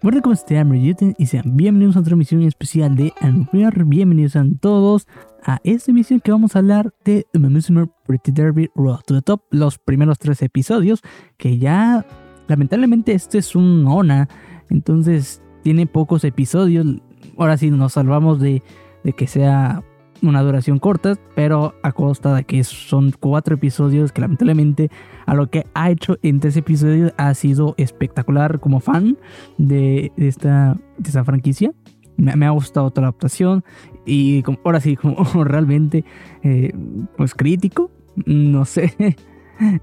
Bueno, ¿cómo están? y sean bienvenidos a otra emisión especial de Unreal. Bienvenidos a todos a esta emisión que vamos a hablar de The Pretty Derby Road to the Top, los primeros tres episodios, que ya lamentablemente este es un ONA, entonces tiene pocos episodios. Ahora sí nos salvamos de, de que sea una duración corta, pero a costa de que son cuatro episodios que lamentablemente a lo que ha hecho en tres episodios ha sido espectacular como fan de, esta, de esta franquicia. Me, ha gustado toda la adaptación y como, ahora sí, como realmente eh, pues crítico, no sé.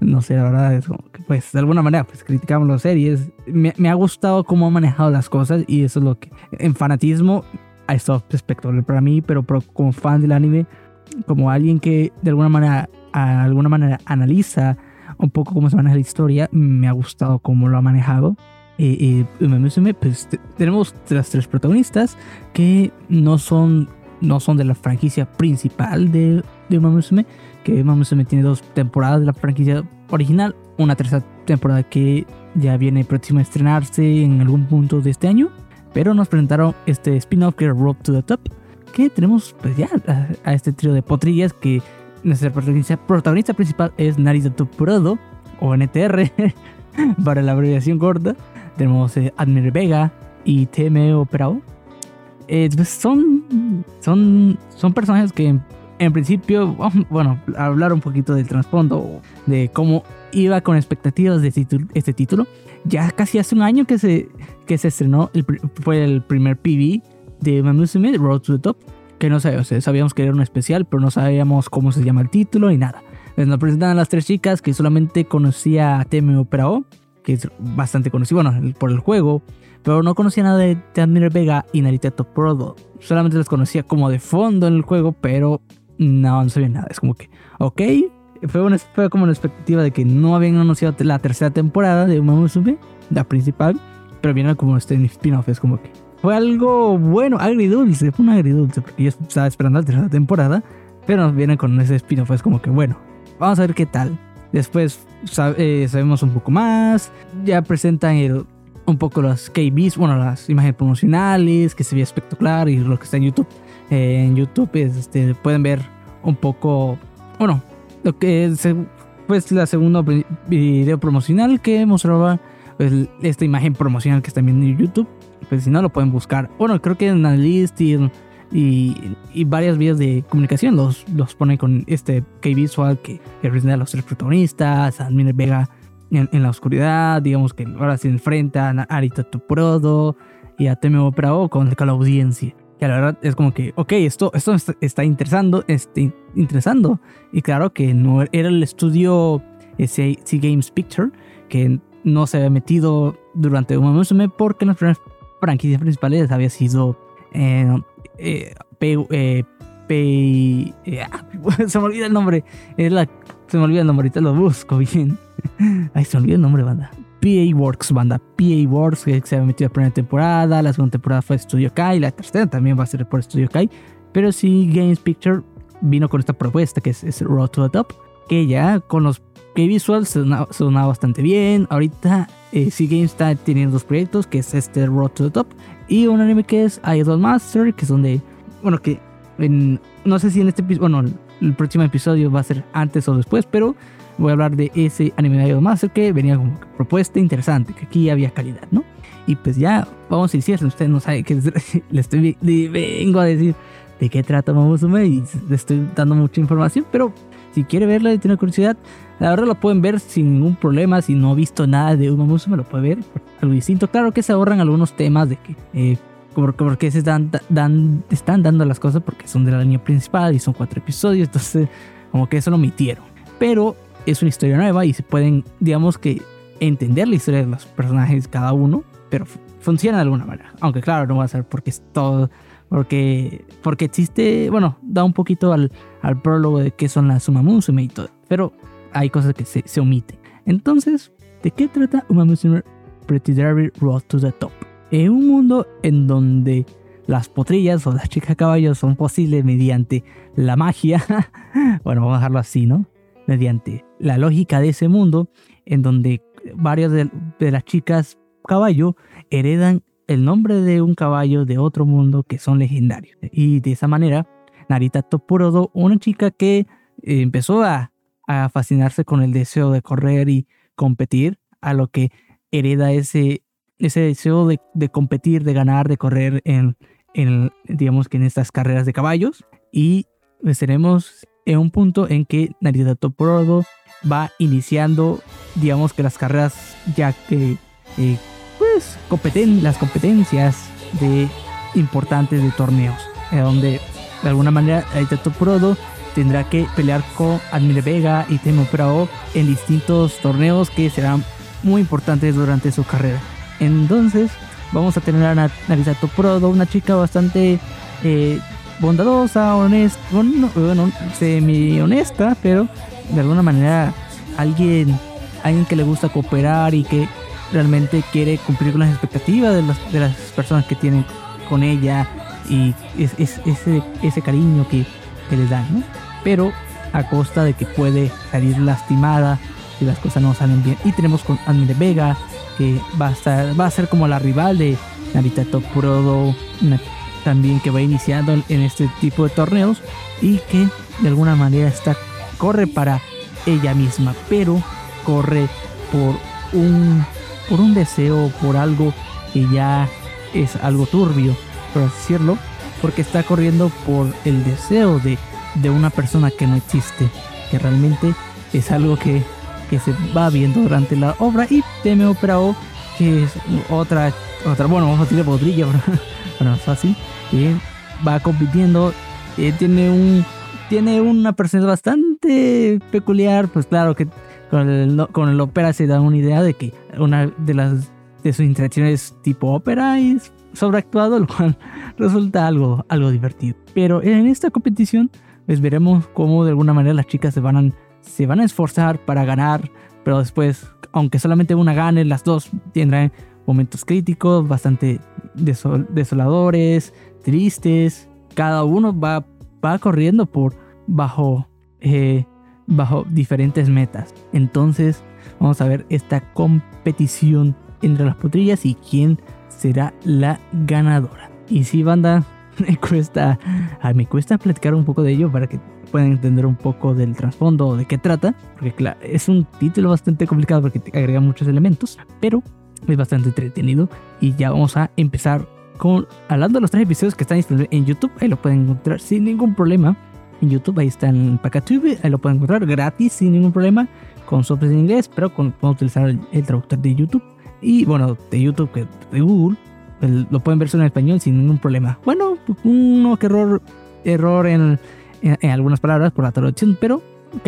No sé, la verdad es como que, pues, de alguna manera, pues, criticamos las series. Me, me, ha gustado cómo ha manejado las cosas y eso es lo que, en fanatismo, a esto espectacular para mí, pero, como fan del anime, como alguien que de alguna manera, a alguna manera analiza un poco cómo se maneja la historia, me ha gustado cómo lo ha manejado. Eh, eh, pues tenemos las tres protagonistas que no son, no son de la franquicia principal de, de Umamusume, que Umamusume tiene dos temporadas de la franquicia original, una tercera temporada que ya viene próxima a estrenarse en algún punto de este año pero nos presentaron este spin-off que era Rope to the Top, que tenemos pues ya a, este trío de potrillas que nuestra protagonista, protagonista principal es Narita Tupurodo, o NTR, para la abreviación corta. Tenemos eh, Admir Vega y Teme Operao. Eh, pues son, son, son personajes que en, principio, bueno, hablar un poquito del trasfondo, de cómo iba con expectativas de este título. Ya casi hace un año que se, que se estrenó, fue el primer PV de Mamusume, Road to the Top, que no sabíamos, sabíamos que era un especial, pero no sabíamos cómo se llama el título ni nada. nos presentan a las tres chicas que solamente conocía a Teme Operao, que es bastante conocido, bueno, por el juego, pero no conocía nada de Tadmir Vega y Narita Prodo. Solamente las conocía como de fondo en el juego, pero no, no sabía nada. Es como que, ok, fue, una, fue como una expectativa de que no habían anunciado la tercera temporada de Mamusume, la principal, pero viene como este spin-off, es como que fue algo bueno, agridulce, fue un agridulce, porque yo estaba esperando la tercera temporada, pero nos viene con ese spin-off, es como que bueno, vamos a ver qué tal. Después eh, sabemos un poco más, ya presentan un poco las KBs, bueno, las imágenes promocionales, que se ve espectacular y lo que está en YouTube. Eh, en YouTube este, pueden ver un poco, bueno, lo que es pues la segunda video promocional que mostraba pues, esta imagen promocional que está viendo en YouTube. Pues si no lo pueden buscar. Bueno, creo que en Analyst y, y, varias vías de comunicación los, los pone con este K-Visual que, representa a los tres protagonistas, a Admir Vega en, la oscuridad, digamos que ahora se enfrenta a Arita Tuprodo y a Teme Prao con la audiencia que la verdad es como que, ok, esto, esto está, interesando, este, interesando. Y claro que no era el estudio C, Games Picture, que no se había metido durante un momento porque las primeras franquicias principales había sido eh, eh, eh, se me olvida el nombre. se me olvida el nombre, ahorita lo busco bien. Ay, se me olvida el nombre, banda. PA Works, banda PA Works, que se había metido la primera temporada, la segunda temporada fue Studio Kai, la tercera también va a ser por Studio Kai, pero sí Games Picture vino con esta propuesta que es, Road to the Top, que ya con los que visuals sonaba, bastante bien. Ahorita eh, Games está teniendo dos proyectos, que es este Road to the Top y un anime que es Idol Master, que es donde, bueno, que no sé si en este bueno, el próximo episodio va a ser antes o después, pero voy a hablar de ese anime de Master que venía como propuesta interesante, que aquí había calidad, ¿no? Y pues ya, vamos a decir, usted no sabe que le estoy, vengo a decir de qué trata Mamusume y le estoy dando mucha información, pero si quiere verla y tiene curiosidad, la verdad lo pueden ver sin ningún problema, si no ha visto nada de Mamusume lo puede ver, algo distinto. Claro que se ahorran algunos temas de que... Eh, porque se dan, dan, están dando las cosas porque son de la línea principal y son cuatro episodios, entonces como que eso lo omitieron. Pero es una historia nueva y se pueden, digamos que, entender la historia de los personajes cada uno, pero funciona de alguna manera. Aunque claro, no va a ser porque es todo, porque, porque existe, bueno, da un poquito al, al prólogo de qué son las Sumamusume y todo, pero hay cosas que se, se omiten. Entonces, ¿de qué trata Umamusume Pretty Derby Road to the Top? En un mundo en donde las potrillas o las chicas caballos son posibles mediante la magia, bueno, vamos a dejarlo así, ¿no? Mediante la lógica de ese mundo en donde varias de, las chicas caballo heredan el nombre de un caballo de otro mundo que son legendarios. Y de esa manera, Narita Toporodo, una chica que eh, empezó a, a fascinarse con el deseo de correr y competir, a lo que hereda ese, ese deseo de, de competir, de ganar, de correr en, en, digamos que en estas carreras de caballos. Y pues tenemos en un punto en que Narita Toporodo va iniciando, digamos que las carreras ya que, eh, pues, competen las competencias de importantes de torneos, donde de alguna manera Narita Toporodo tendrá que pelear con Admire Vega y Temo Prao en distintos torneos que serán muy importantes durante su carrera. Entonces, vamos a tener a Narita Toporodo, una chica bastante eh, bondadosa, honesta, semi honesta, pero de alguna manera alguien, alguien que le gusta cooperar y que realmente quiere cumplir con las expectativas de las, personas que tienen con ella y es, es, ese, ese cariño que, que les dan, ¿no? Pero a costa de que puede salir lastimada si las cosas no salen bien. Y tenemos con Admire Vega, que va a, estar, va a ser como la rival de Narita Topurodo, también que va iniciando en este tipo de torneos y que de alguna manera está corre para ella misma, pero corre por un por un deseo, por algo que ya es algo turbio, por decirlo, porque está corriendo por el deseo de, de una persona que no existe, que realmente es algo que, que se va viendo durante la obra. Y Teme Opera O, que es otra, otra bueno, vamos a decir podrilla, bueno, así, que va compitiendo, eh, tiene un tiene una personalidad bastante peculiar, pues claro que con el, con el ópera se da una idea de que una de las de sus interacciones tipo ópera es sobreactuado, lo cual resulta algo, algo divertido. Pero en esta competición, pues veremos cómo de alguna manera las chicas se van a, se van a esforzar para ganar, pero después, aunque solamente una gane, las dos tendrán momentos críticos, bastante desol desoladores, tristes. Cada uno va, va corriendo por bajo, eh, bajo diferentes metas. Entonces, vamos a ver esta competición entre las potrillas y quién será la ganadora. Y si banda, me cuesta, me cuesta platicar un poco de ello para que puedan entender un poco del trasfondo de qué trata, porque claro, es un título bastante complicado porque te agrega muchos elementos, pero es bastante entretenido y ya vamos a empezar con, hablando de los tres episodios que están disponibles en YouTube, ahí lo pueden encontrar sin ningún problema. En YouTube, ahí está en Pacatube, ahí lo pueden encontrar gratis sin ningún problema, con software en inglés, pero con, pueden utilizar el, traductor de YouTube. Y bueno, de YouTube, de Google, pues, lo pueden ver en español sin ningún problema. Bueno, uno que error, error en, en, algunas palabras por la traducción, pero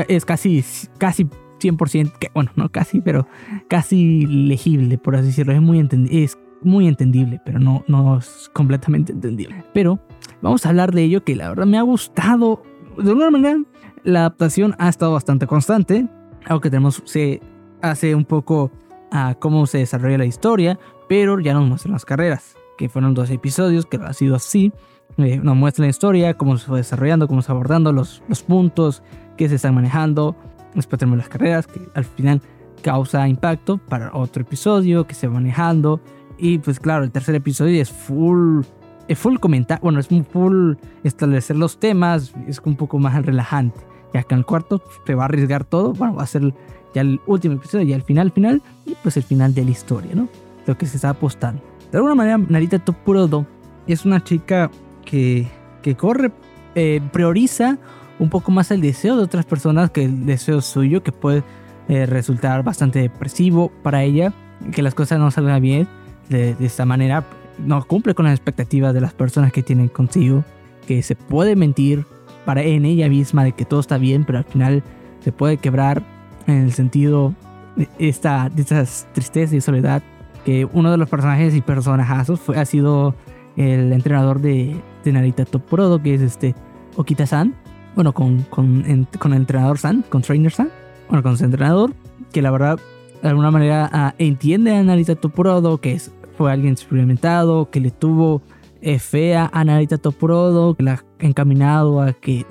es casi, casi 100%, que, bueno, no casi, pero casi legible, por así decirlo. Es muy. Es muy entendible, pero no, no es completamente entendible. Pero vamos a hablar de ello que la verdad me ha gustado. De alguna manera, la adaptación ha estado bastante constante. Algo que tenemos se hace un poco a cómo se desarrolla la historia, pero ya nos muestran las carreras, que fueron dos episodios, que ha sido así. Eh, nos muestra la historia, cómo se fue desarrollando, cómo se va abordando los, los puntos que se están manejando. Después tenemos las carreras, que al final causa impacto para otro episodio que se va manejando. Y pues claro, el tercer episodio es full, es full comentar, bueno, es full establecer los temas, es un poco más relajante. Ya que en el cuarto se va a arriesgar todo, bueno, va a ser ya el último episodio, ya el final, final, y pues el final de la historia, ¿no? Lo que se está apostando. De alguna manera, Narita Topurodo es una chica que, que corre, eh, prioriza un poco más el deseo de otras personas que el deseo suyo, que puede eh, resultar bastante depresivo para ella, que las cosas no salgan bien de, esta manera no cumple con las expectativas de las personas que tienen consigo, que se puede mentir para en ella misma de que todo está bien, pero al final se puede quebrar en el sentido de esta, de tristeza y soledad, que uno de los personajes y personajazos fue, ha sido el entrenador de, de Narita Toporodo, que es este Okita-san, bueno, con, con, con el entrenador San, con Trainer San, bueno, con su entrenador, que la verdad de alguna manera uh, entiende a Narita Toporodo, que fue alguien experimentado, que le tuvo eh, fe a Narita Toprodo, que la ha encaminado a que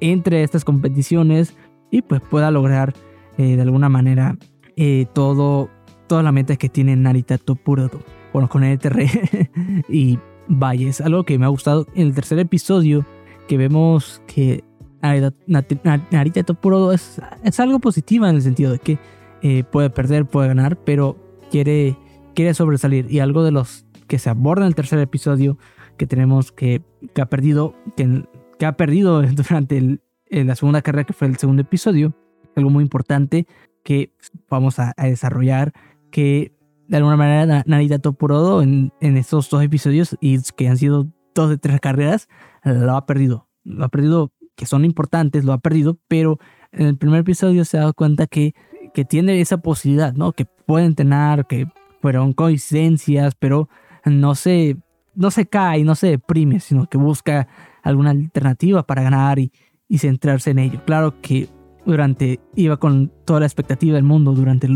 entre a estas competiciones y pues pueda lograr eh, de alguna manera eh, todo, todas las metas que tiene Narita Topurodo. bueno, con NTR. y vaya, es algo que me ha gustado en el tercer episodio, que vemos que Narita Topuro es, es algo positiva en el sentido de que eh, puede perder, puede ganar, pero quiere, quiere sobresalir. Y algo de los que se aborda en el tercer episodio, que tenemos que, que ha perdido, que, que ha perdido durante la segunda carrera, que fue el segundo episodio, algo muy importante que vamos a, desarrollar, que de alguna manera Narita Toporodo en, en estos dos episodios, y que han sido dos de tres carreras, lo ha perdido. Lo ha perdido, que son importantes, lo ha perdido, pero en el primer episodio se ha dado cuenta que, que tiene esa posibilidad, ¿no? Que puede entrenar, que fueron coincidencias, pero no se, no se cae, no se deprime, sino que busca alguna alternativa para ganar y, y centrarse en ello. Claro que durante, iba con toda la expectativa del mundo durante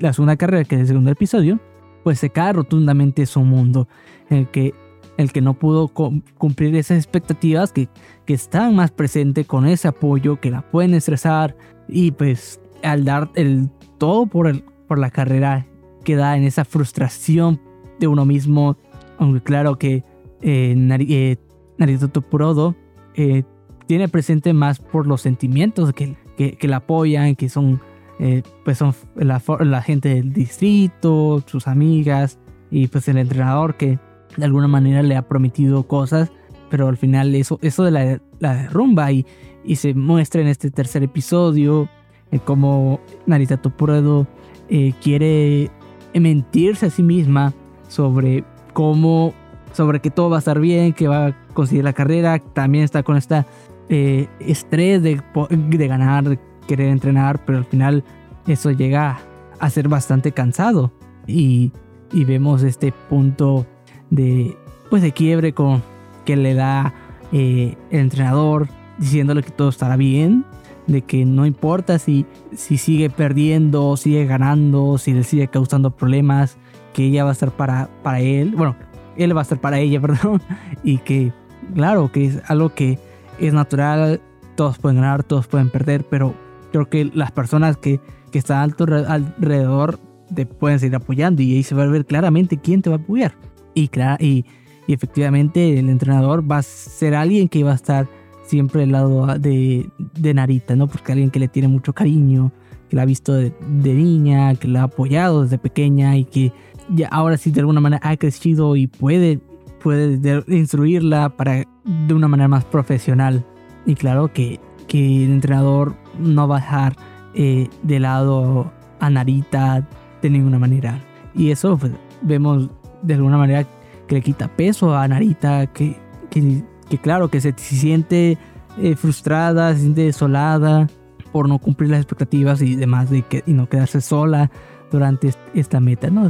la segunda carrera, que es el segundo episodio, pues se cae rotundamente su mundo, en el que, el que no pudo cumplir esas expectativas que, están más presentes con ese apoyo, que la pueden estresar y pues al dar el todo por, la carrera queda en esa frustración de uno mismo, aunque claro que eh, eh Narito Topurodo eh, tiene presente más por los sentimientos que, que, la apoyan, que son, eh, pues son la, la, gente del distrito, sus amigas y pues el entrenador que de alguna manera le ha prometido cosas, pero al final eso, eso de la, la derrumba y, y se muestra en este tercer episodio eh, como Narita Topurodo eh, quiere mentirse a sí misma sobre cómo, sobre que todo va a estar bien, que va a conseguir la carrera, también está con esta eh, estrés de, de ganar, de querer entrenar, pero al final eso llega a ser bastante cansado. Y, y vemos este punto de, pues, de quiebre con, que le da eh, el entrenador diciéndole que todo estará bien, de que no importa si, si sigue perdiendo, sigue ganando, si le sigue causando problemas, que ella va a estar para, para él, bueno, él va a estar para ella, perdón, y que, claro, que es algo que es natural, todos pueden ganar, todos pueden perder, pero creo que las personas que, que están alrededor te pueden seguir apoyando y ahí se va a ver claramente quién te va a apoyar. Y, y, y efectivamente el entrenador va a ser alguien que va a estar siempre al lado de, de Narita, ¿no? Porque alguien que le tiene mucho cariño, que la ha visto de, de, niña, que la ha apoyado desde pequeña y que ya ahora sí de alguna manera ha crecido y puede puede instruirla para de una manera más profesional. Y claro que, que el entrenador no va a dejar eh, de lado a Narita de ninguna manera. Y eso pues, vemos de alguna manera que le quita peso a Narita, que, que, claro, que se, siente eh, frustrada, se siente desolada por no cumplir las expectativas y demás, de que, y no quedarse sola durante esta meta, ¿no?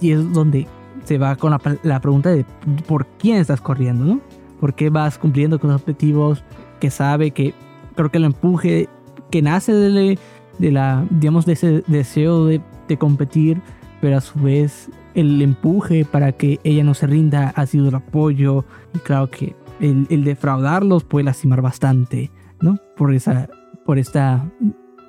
y es donde se va con la, pregunta de por quién estás corriendo, ¿no? ¿Por qué vas cumpliendo con los objetivos que sabe que creo que el empuje que nace de, de la, digamos, de ese deseo de, competir, pero a su vez el empuje para que ella no se rinda ha sido el apoyo y claro que el, defraudarlos puede lastimar bastante, ¿no? Por esa, por esta,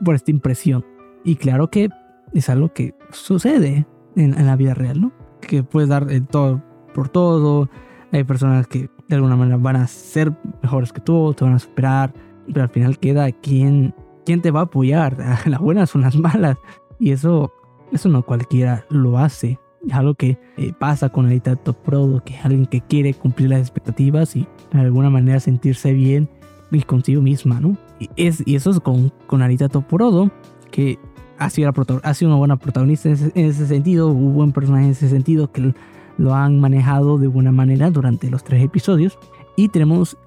por esta impresión. Y claro que es algo que sucede en, la vida real, ¿no? que puedes dar todo por todo. Hay personas que de alguna manera van a ser mejores que tú, te van a superar, pero al final queda quién, quién te va a apoyar. Las buenas son las malas. Y eso, eso no cualquiera lo hace. Es algo que eh, pasa con Arita Top Pro, que es alguien que quiere cumplir las expectativas y de alguna manera sentirse bien y consigo misma, ¿no? Y, es, eso es con, con Arita Top Pro, que ha sido, ha sido una buena protagonista en ese, sentido, un buen personaje en ese sentido que lo han manejado de buena manera durante los tres episodios. Y tenemos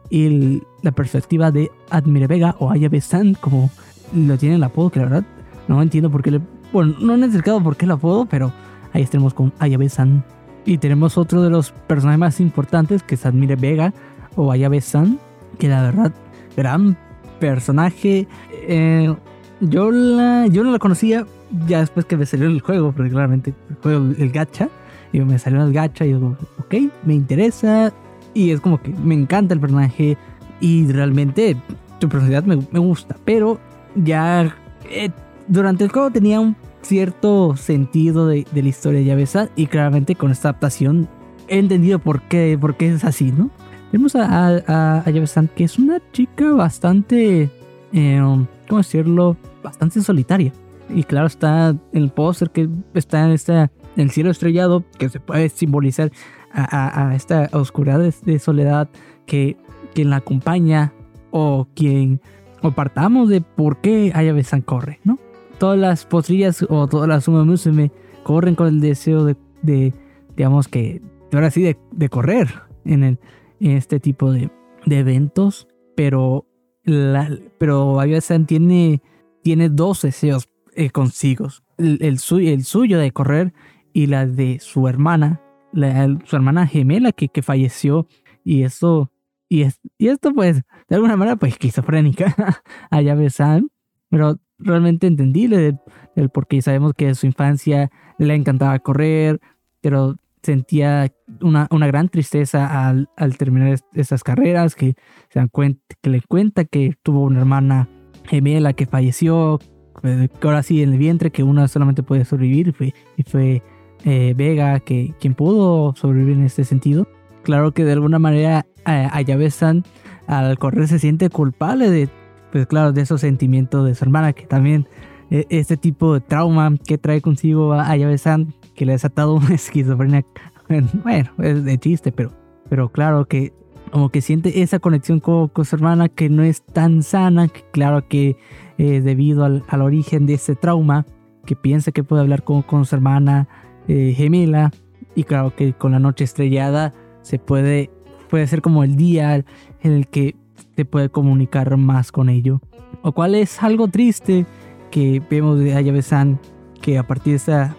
la perspectiva de Admire Vega o Ayabe-san, como lo tiene el apodo, que la verdad no entiendo por qué le... Bueno, no han explicado por qué el apodo, pero ahí estaremos con Ayabe-san. Y tenemos otro de los personajes más importantes, que es Admire Vega o Ayabe-san, que la verdad, gran personaje. Eh, yo, la, yo no la conocía ya después que me salió el juego, porque claramente el juego, el gacha, y me salió el gacha y yo, ok, me interesa, y es como que me encanta el personaje, y realmente su personalidad me, me gusta, pero ya durante el juego tenía un cierto sentido de, la historia de Yabesan y claramente con esta adaptación he entendido por qué, por qué es así, ¿no? Vemos a, a, a que es una chica bastante, eh, ¿cómo decirlo? Bastante solitaria. Y claro, está en el póster que está en, esta, en el cielo estrellado, que se puede simbolizar a, esta oscuridad de, soledad que quien la acompaña o quien o partamos de por qué Ayabesan corre, ¿no? Todas las postrillas o todas las me corren con el deseo de, digamos que, ahora sí, de, correr en, el, este tipo de, eventos, pero, la, pero Ayabesan tiene, tiene dos deseos eh, consigo. El, el, suyo de correr y la de su hermana, su hermana gemela que, que falleció. Y esto, y, y esto pues, de alguna manera, pues esquizofrénica a Yabe-san, pero realmente entendible el, por qué sabemos que su infancia le encantaba correr, pero sentía una, una gran tristeza al, al terminar esas carreras, que se dan cuenta, que le cuenta que tuvo una hermana gemela que falleció, que ahora sí en el vientre, que una solamente puede sobrevivir, y fue, eh, Vega que, quien pudo sobrevivir en este sentido. Claro que de alguna manera eh, Ayabesan al correr se siente culpable de, pues claro, de esos sentimientos de su hermana, que también eh, este tipo de trauma que trae consigo a Ayabesan, que le ha desatado una esquizofrenia, bueno, es de chiste, pero, pero claro que como que siente esa conexión con, su hermana que no es tan sana, que claro que eh, debido al, origen de ese trauma, que piensa que puede hablar con, con su hermana eh, gemela, y claro que con la noche estrellada se puede, puede ser como el día en el que se puede comunicar más con ello. O cual es algo triste que vemos de Ayabe-san, que a partir de, esa,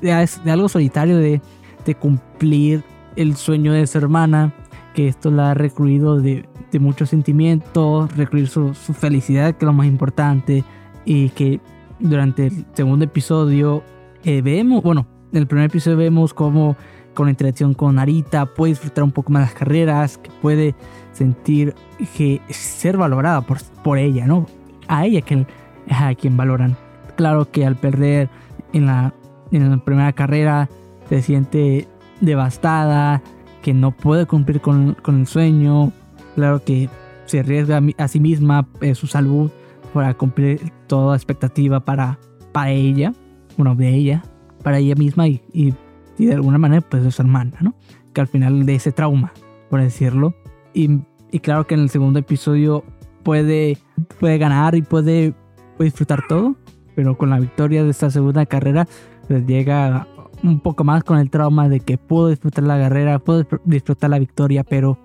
de, algo solitario de, de cumplir el sueño de su hermana, que esto la ha recluido de, de muchos sentimientos, recluir su, su, felicidad, que es lo más importante, y que durante el segundo episodio eh, vemos, bueno, en el primer episodio vemos cómo con la interacción con Narita puede disfrutar un poco más las carreras, que puede sentir que ser valorada por, por ella, ¿no? A ella que a quien valoran. Claro que al perder en la, en la primera carrera se siente devastada, que no puede cumplir con, el sueño, claro que se arriesga a sí misma eh, su salud para cumplir toda expectativa para, para ella, bueno, de ella, para ella misma y, y, de alguna manera pues de su hermana, ¿no? Que al final de ese trauma, por decirlo. Y, y claro que en el segundo episodio puede, puede ganar y puede, puede disfrutar todo, pero con la victoria de esta segunda carrera pues llega un poco más con el trauma de que pudo disfrutar la carrera, pudo disfrutar la victoria, pero,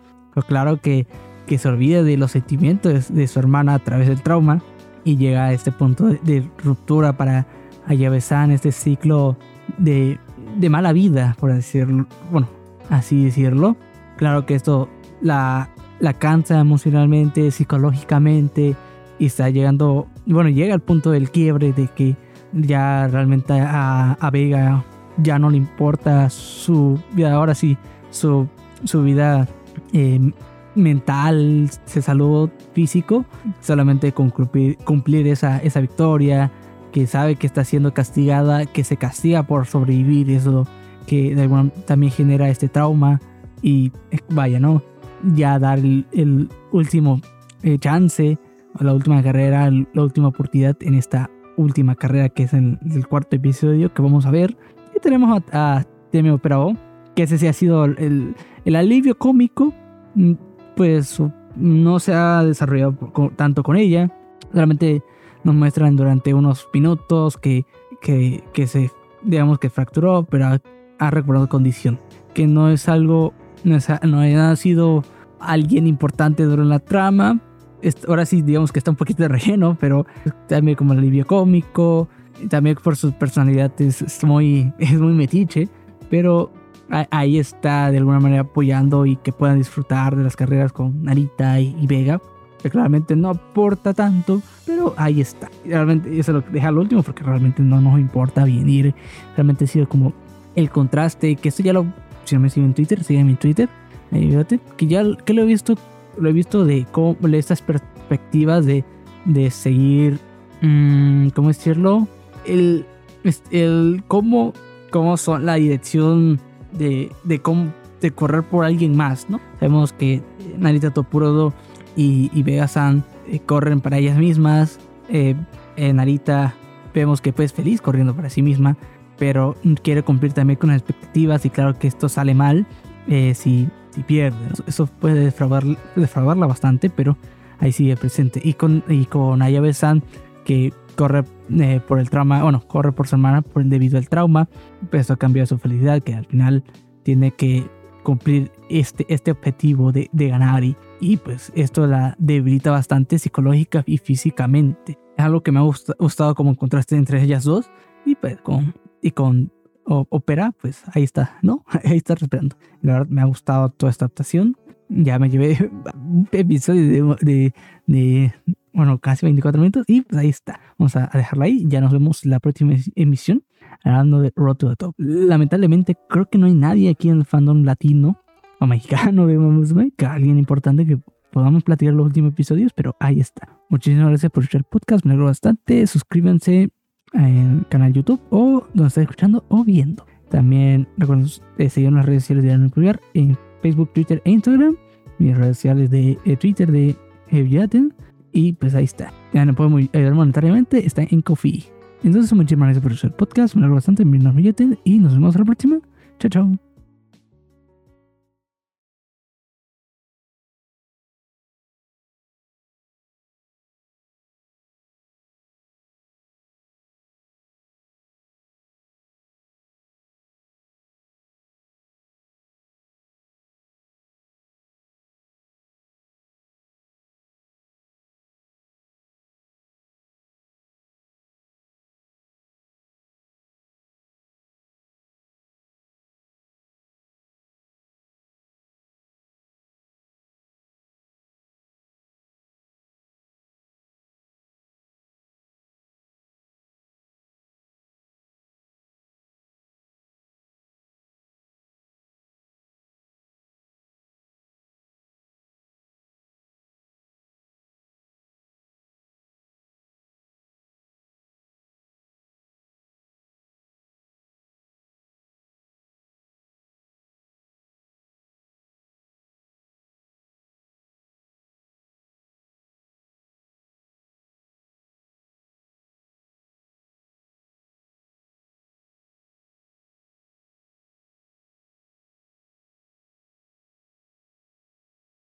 claro que, que, se olvide de los sentimientos de, su hermana a través del trauma y llega a este punto de, ruptura para Ayabe-san, este ciclo de, de, mala vida, por decirlo, bueno, así decirlo. Claro que esto la, la cansa emocionalmente, psicológicamente y está llegando, bueno, llega al punto del quiebre de que ya realmente a, a Vega ya no le importa su vida, ahora sí, su, su vida eh, mental, su salud físico, solamente con cumplir, esa, esa victoria, que sabe que está siendo castigada, que se castiga por sobrevivir, eso que también genera este trauma y eh, vaya, ¿no? Ya dar el, último eh, chance, la última carrera, la última oportunidad en esta última carrera que es en el cuarto episodio que vamos a ver tenemos a, a Temi que ese sí ha sido el, el, alivio cómico, mm, pues no se ha desarrollado tanto con ella. Realmente nos muestran durante unos minutos que, que, que se, digamos que fracturó, pero ha, ha recuperado condición. Que no es algo, no, ha sido alguien importante durante la trama. Ahora sí, digamos que está un poquito de relleno, pero también como el alivio cómico, también por su personalidad es, muy, es muy metiche, pero ahí está de alguna manera apoyando y que puedan disfrutar de las carreras con Narita y, Vega, que claramente no aporta tanto, pero ahí está. Realmente eso lo deja al último porque realmente no nos importa venir. Realmente ha sido como el contraste, que esto ya lo, si no me siguen en Twitter, sígueme en Twitter, ahí que ya que lo he visto, lo he visto de cómo, de estas perspectivas de, de seguir, mmm, ¿cómo decirlo? el, el cómo, cómo son la dirección de, de cómo de correr por alguien más, ¿no? Sabemos que Narita Topuro y, y Vega-san eh, corren para ellas mismas. Eh, eh, Narita vemos que pues feliz corriendo para sí misma, pero quiere cumplir también con las expectativas y claro que esto sale mal si, si pierde. Eso puede defraudarla bastante, pero ahí sigue presente. Y con, y con Ayabe-san que corre por el trauma, bueno, corre por su hermana por, debido al trauma, pues eso cambia su felicidad, que al final tiene que cumplir este, este objetivo de, de ganar y, y, pues esto la debilita bastante psicológica y físicamente. Es algo que me ha gustado como contraste entre ellas dos y pues con, y con Opera, pues ahí está, ¿no? Ahí está respirando. La verdad me ha gustado toda esta adaptación. Ya me llevé un episodio de, de, bueno, casi 24 minutos y pues ahí está. Vamos a dejarla ahí. Ya nos vemos la próxima emisión hablando de Road to the Top. Lamentablemente, creo que no hay nadie aquí en el fandom latino o mexicano de que alguien importante que podamos platicar los últimos episodios, pero ahí está. Muchísimas gracias por escuchar el podcast, me alegro bastante. Suscríbanse en el canal YouTube o donde estén escuchando o viendo. También recuerden eh, seguir las redes sociales de Daniel Pulgar en Facebook, Twitter e Instagram. Mis redes sociales de eh, Twitter de Eviaten. Y pues ahí está. Ya no podemos ayudar monetariamente. Está en Coffee. Entonces, muchísimas gracias por escuchar el podcast. Me alegro bastante. Mi nombre es y nos vemos a la próxima. Chao, chao.